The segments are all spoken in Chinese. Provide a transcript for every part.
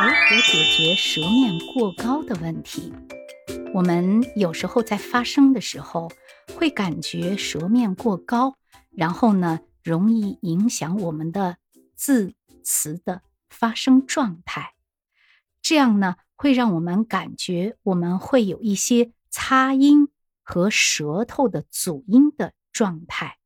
如何解决舌面过高的问题？我们有时候在发声的时候，会感觉舌面过高，然后呢，容易影响我们的字词的发声状态。这样呢，会让我们感觉我们会有一些擦音和舌头的阻音的状态。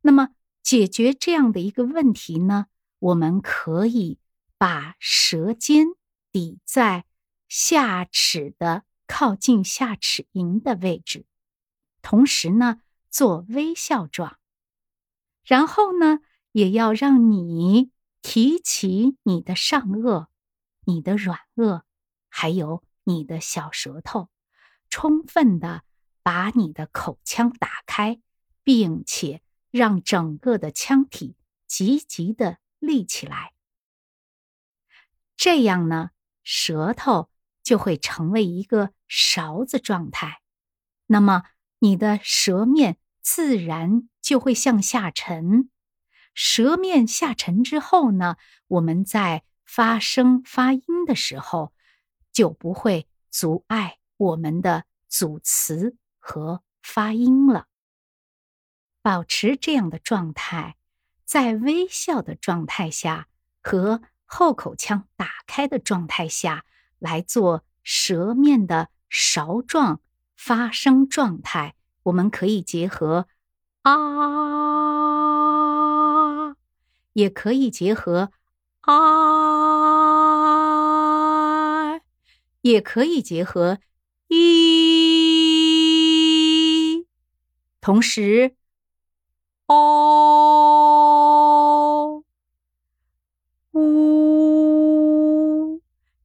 那么，解决这样的一个问题呢，我们可以把舌尖抵在下齿的。靠近下齿龈的位置，同时呢做微笑状，然后呢也要让你提起你的上颚、你的软腭，还有你的小舌头，充分的把你的口腔打开，并且让整个的腔体积极的立起来。这样呢，舌头。就会成为一个勺子状态，那么你的舌面自然就会向下沉。舌面下沉之后呢，我们在发声发音的时候就不会阻碍我们的组词和发音了。保持这样的状态，在微笑的状态下和后口腔打开的状态下。来做舌面的勺状发声状态，我们可以结合啊，也可以结合啊，也可以结合一，同时哦，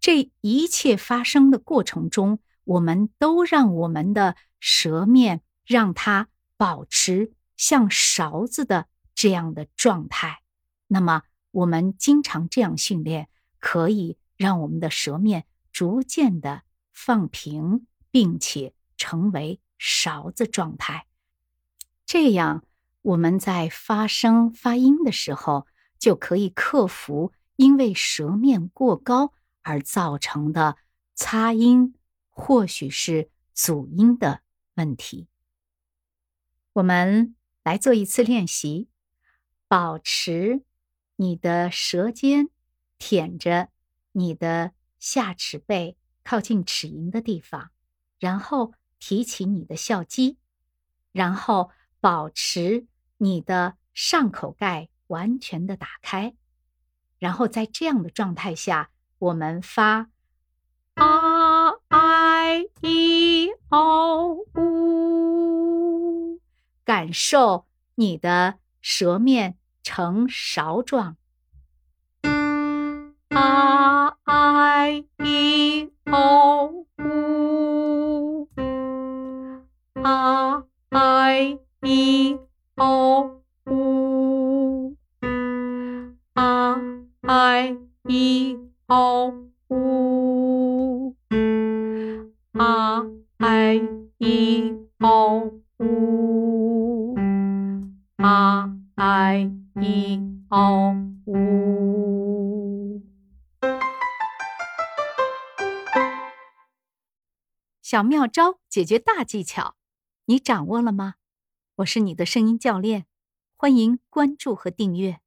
这一切发生的过程中，我们都让我们的舌面让它保持像勺子的这样的状态。那么，我们经常这样训练，可以让我们的舌面逐渐的放平，并且成为勺子状态。这样，我们在发声发音的时候，就可以克服因为舌面过高。而造成的擦音或许是阻音的问题。我们来做一次练习，保持你的舌尖舔着你的下齿背靠近齿龈的地方，然后提起你的笑肌，然后保持你的上口盖完全的打开，然后在这样的状态下。我们发 r i e o u，感受你的舌面呈勺状。r i e o u，r i e o u，r i e。O u r i e o u r i e o u。小妙招解决大技巧，你掌握了吗？我是你的声音教练，欢迎关注和订阅。